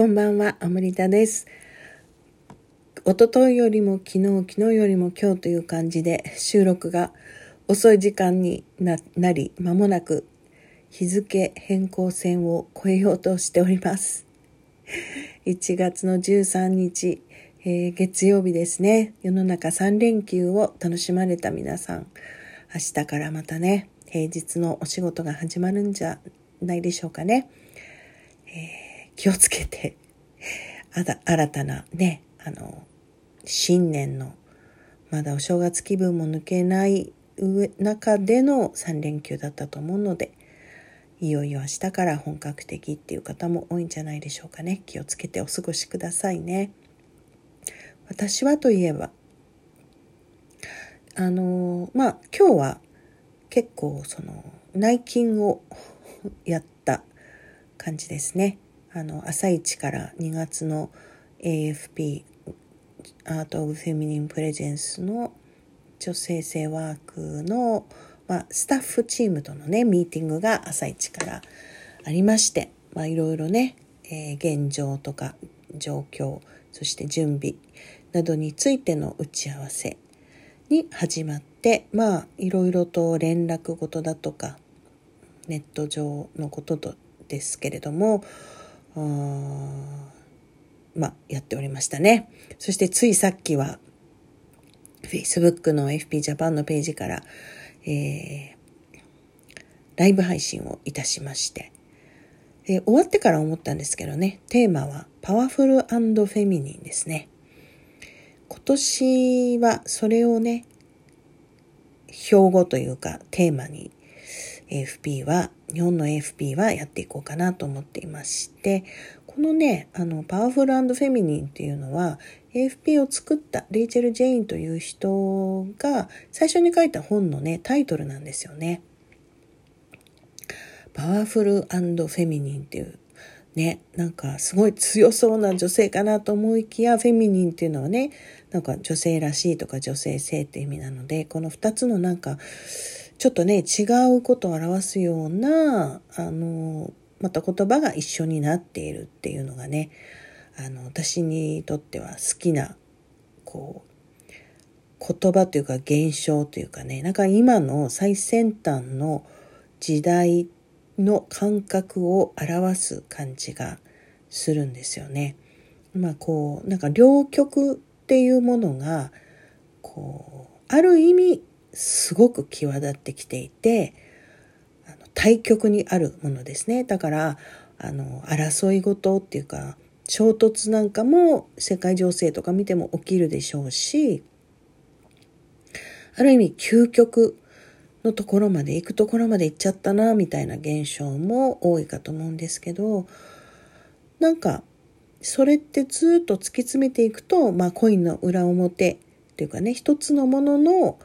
こんばんは、アムリタです。一昨日よりも昨日、昨日よりも今日という感じで収録が遅い時間になり、間もなく日付変更線を越えようとしております。1月の13日、えー、月曜日ですね。世の中3連休を楽しまれた皆さん、明日からまたね、平日のお仕事が始まるんじゃないでしょうかね。えー気をつけて、新たなね、あの、新年の、まだお正月気分も抜けない上中での3連休だったと思うので、いよいよ明日から本格的っていう方も多いんじゃないでしょうかね。気をつけてお過ごしくださいね。私はといえば、あの、まあ、今日は結構その内勤をやった感じですね。あの朝一から2月の AFP アート・オブ・フェミニン・プレゼンスの女性性ワークの、まあ、スタッフチームとのねミーティングが朝一からありましていろいろね、えー、現状とか状況そして準備などについての打ち合わせに始まってまあいろいろと連絡事だとかネット上のことですけれどもまあ、やっておりましたね。そしてついさっきは、Facebook の FP ジャパンのページから、えー、ライブ配信をいたしまして、で終わってから思ったんですけどね、テーマはパワフルフェミニンですね。今年はそれをね、標語というかテーマに FP は、日本の AFP はやっていこうかなと思っていまして、このね、あの、パワフルフェミニンっていうのは、AFP を作ったレイチェル・ジェインという人が最初に書いた本のね、タイトルなんですよね。パワフルフェミニンっていうね、なんかすごい強そうな女性かなと思いきや、フェミニンっていうのはね、なんか女性らしいとか女性性って意味なので、この二つのなんか、ちょっとね、違うことを表すような、あの、また言葉が一緒になっているっていうのがね、あの、私にとっては好きな、こう、言葉というか現象というかね、なんか今の最先端の時代の感覚を表す感じがするんですよね。まあこう、なんか両極っていうものが、こう、ある意味すごく際立ってきていて対極にあるものですね。だからあの争い事っていうか衝突なんかも世界情勢とか見ても起きるでしょうしある意味究極のところまで行くところまで行っちゃったなみたいな現象も多いかと思うんですけどなんかそれってずっと突き詰めていくと、まあ、コインの裏表っていうかね一つのものの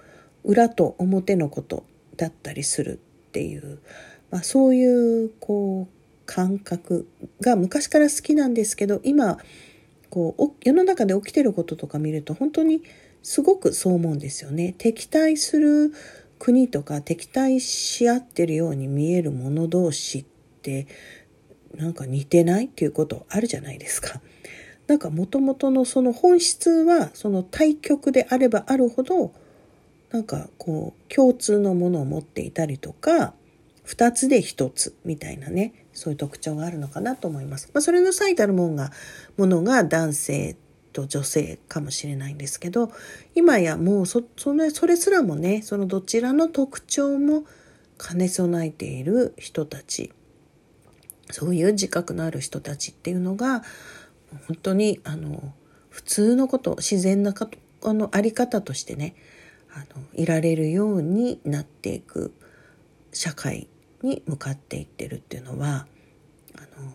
裏と表のことだったりするっていう、まあ、そういうこう感覚が昔から好きなんですけど今こう世の中で起きてることとか見ると本当にすごくそう思うんですよね。敵対する国とか敵対し合ってるように見える者同士ってなんか似てないっていうことあるじゃないですか。なんかもともとのその本質はその対極であればあるほどなんかこう共通のものを持っていたりとか2つで1つみたいなねそういう特徴があるのかなと思います。まあ、それの最たるものがものが男性と女性かもしれないんですけど今やもうそそれそれすらもねそのどちらの特徴も兼ね備えている人たちそういう自覚のある人たちっていうのが本当にあの普通のこと自然なかあのあり方としてねあのいられるようになっていく社会に向かっていってるっていうのはあの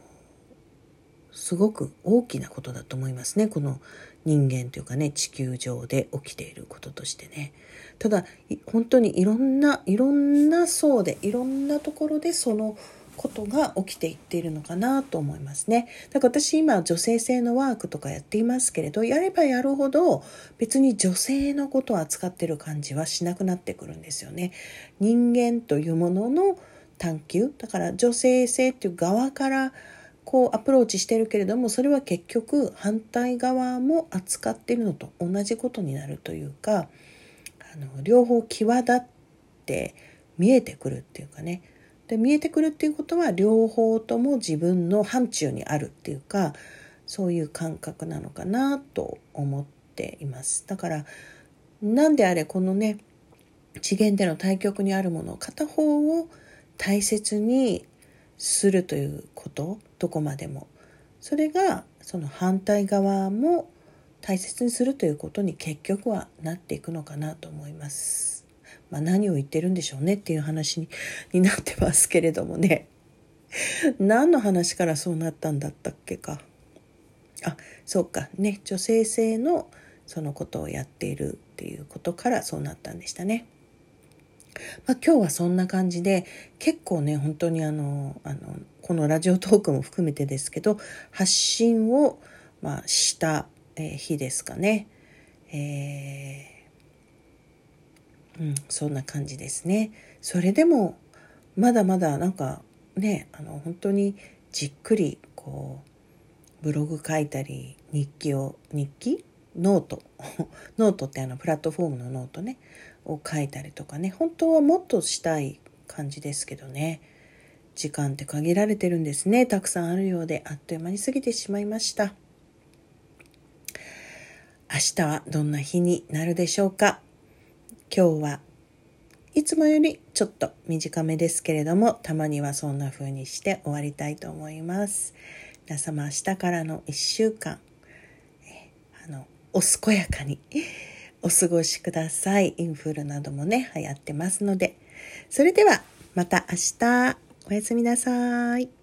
すごく大きなことだと思いますねこの人間というかね地球上で起きていることとしてね。ただ本当にいろんないろんな層でいろんなところでそのことが起きていっているのかなと思いますね。だから私今女性性のワークとかやっていますけれど、やればやるほど別に女性のことを扱ってる感じはしなくなってくるんですよね。人間というものの探求、だから女性性っていう側からこうアプローチしてるけれどもそれは結局反対側も扱ってるのと同じことになるというかあの両方際立って見えてくるっていうかねで見えてくるっていうことは両方とも自分の範疇にあるっていうかそういう感覚なのかなと思っています。だから何であれこのね次元での対極にあるもの片方を大切にするということどこまでもそれがその反対側も大切にするということに結局はなっていくのかなと思います。まあ、何を言ってるんでしょうねっていう話になってますけれどもね何の話からそうなったんだったっけかあそうかね女性性のそのことをやっているっていうことからそうなったんでしたね。まあ、今日はそんな感じで結構ね本当にあのあのこのラジオトークも含めてですけど発信を、まあ、した、え、日ですかね。えー、うん、そんな感じですね。それでもまだまだなんかねあの本当にじっくりこうブログ書いたり日記を日記？ノート。ノートってあのプラットフォームのノートね。を書いたりとかね。本当はもっとしたい感じですけどね。時間って限られてるんですね。たくさんあるようであっという間に過ぎてしまいました。明日はどんな日になるでしょうか？今日はいつもよりちょっと短めですけれどもたまにはそんな風にして終わりたいと思います皆様明日からの1週間あのお健やかにお過ごしください。インフルなどもね、流行ってますので。それでは、また明日、おやすみなさい。